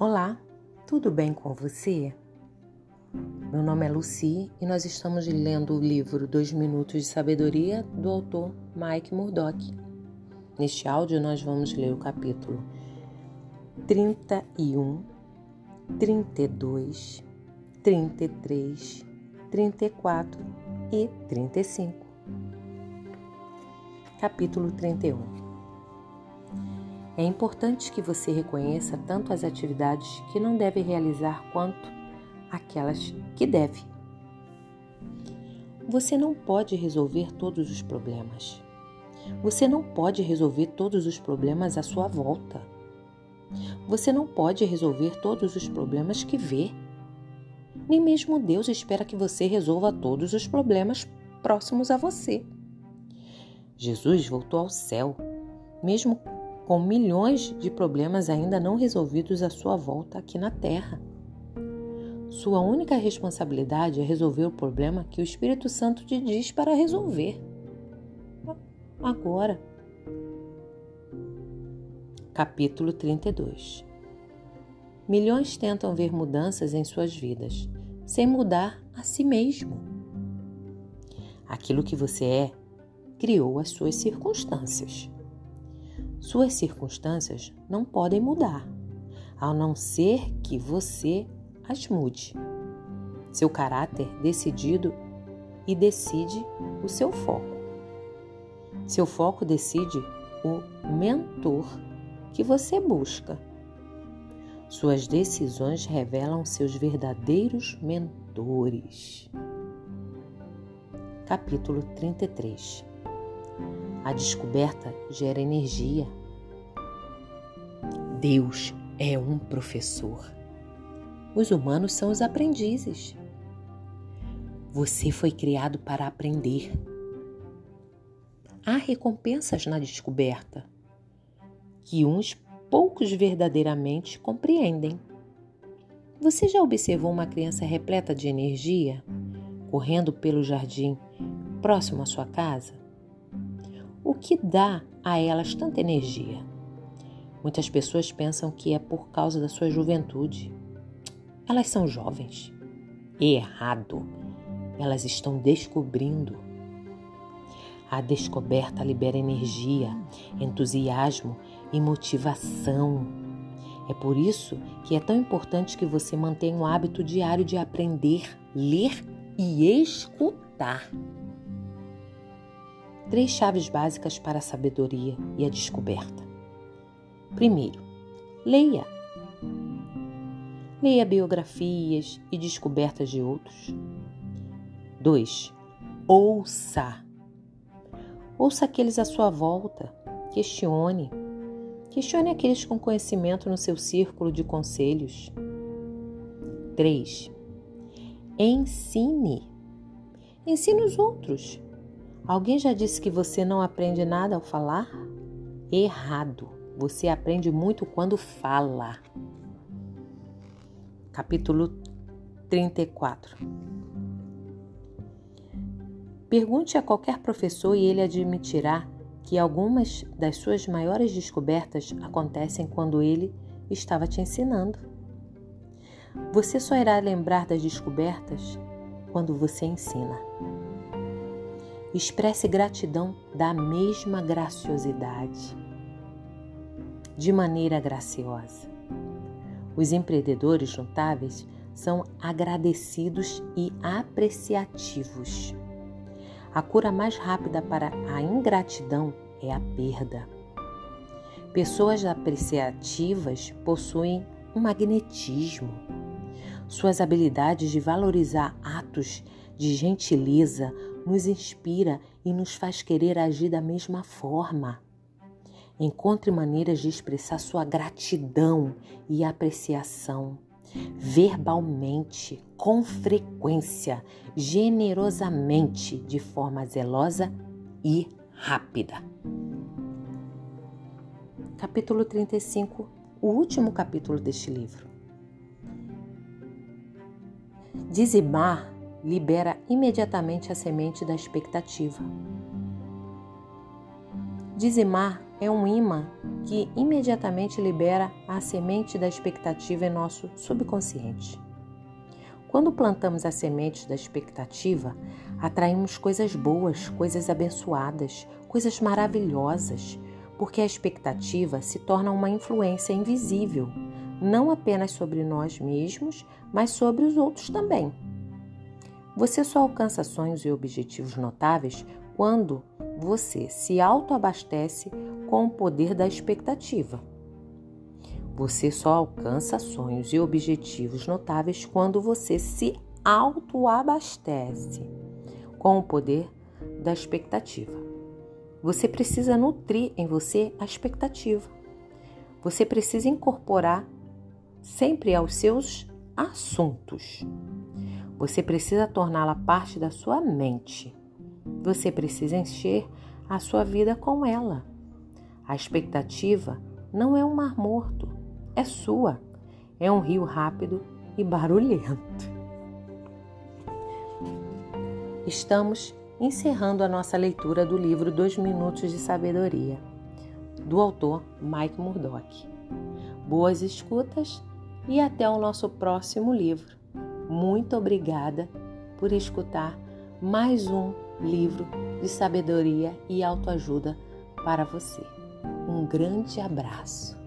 Olá, tudo bem com você? Meu nome é Lucy e nós estamos lendo o livro Dois Minutos de Sabedoria do autor Mike Murdock. Neste áudio, nós vamos ler o capítulo 31, 32, 33, 34 e 35. Capítulo 31 é importante que você reconheça tanto as atividades que não deve realizar quanto aquelas que deve. Você não pode resolver todos os problemas. Você não pode resolver todos os problemas à sua volta. Você não pode resolver todos os problemas que vê. Nem mesmo Deus espera que você resolva todos os problemas próximos a você. Jesus voltou ao céu, mesmo com milhões de problemas ainda não resolvidos à sua volta aqui na Terra. Sua única responsabilidade é resolver o problema que o Espírito Santo te diz para resolver. Agora. Capítulo 32 Milhões tentam ver mudanças em suas vidas, sem mudar a si mesmo. Aquilo que você é criou as suas circunstâncias. Suas circunstâncias não podem mudar, a não ser que você as mude. Seu caráter decidido e decide o seu foco. Seu foco decide o mentor que você busca. Suas decisões revelam seus verdadeiros mentores. Capítulo 33 a descoberta gera energia. Deus é um professor. Os humanos são os aprendizes. Você foi criado para aprender. Há recompensas na descoberta que uns poucos verdadeiramente compreendem. Você já observou uma criança repleta de energia correndo pelo jardim próximo à sua casa? Que dá a elas tanta energia? Muitas pessoas pensam que é por causa da sua juventude. Elas são jovens. Errado. Elas estão descobrindo. A descoberta libera energia, entusiasmo e motivação. É por isso que é tão importante que você mantenha o hábito diário de aprender, ler e escutar. Três chaves básicas para a sabedoria e a descoberta. Primeiro, leia. Leia biografias e descobertas de outros. 2. Ouça. Ouça aqueles à sua volta. Questione. Questione aqueles com conhecimento no seu círculo de conselhos. 3. Ensine. Ensine os outros. Alguém já disse que você não aprende nada ao falar? Errado. Você aprende muito quando fala. Capítulo 34 Pergunte a qualquer professor e ele admitirá que algumas das suas maiores descobertas acontecem quando ele estava te ensinando. Você só irá lembrar das descobertas quando você ensina. Expresse gratidão da mesma graciosidade, de maneira graciosa. Os empreendedores notáveis são agradecidos e apreciativos. A cura mais rápida para a ingratidão é a perda. Pessoas apreciativas possuem um magnetismo. Suas habilidades de valorizar atos de gentileza nos inspira e nos faz querer agir da mesma forma. Encontre maneiras de expressar sua gratidão e apreciação verbalmente, com frequência, generosamente, de forma zelosa e rápida. Capítulo 35, o último capítulo deste livro. Dizimar libera imediatamente a semente da expectativa. Dizimar é um imã que imediatamente libera a semente da expectativa em nosso subconsciente. Quando plantamos a semente da expectativa, atraímos coisas boas, coisas abençoadas, coisas maravilhosas, porque a expectativa se torna uma influência invisível, não apenas sobre nós mesmos, mas sobre os outros também. Você só alcança sonhos e objetivos notáveis quando você se autoabastece com o poder da expectativa. Você só alcança sonhos e objetivos notáveis quando você se autoabastece com o poder da expectativa. Você precisa nutrir em você a expectativa. Você precisa incorporar sempre aos seus assuntos. Você precisa torná-la parte da sua mente. Você precisa encher a sua vida com ela. A expectativa não é um mar morto, é sua. É um rio rápido e barulhento. Estamos encerrando a nossa leitura do livro Dois Minutos de Sabedoria, do autor Mike Murdock. Boas escutas e até o nosso próximo livro. Muito obrigada por escutar mais um livro de sabedoria e autoajuda para você. Um grande abraço.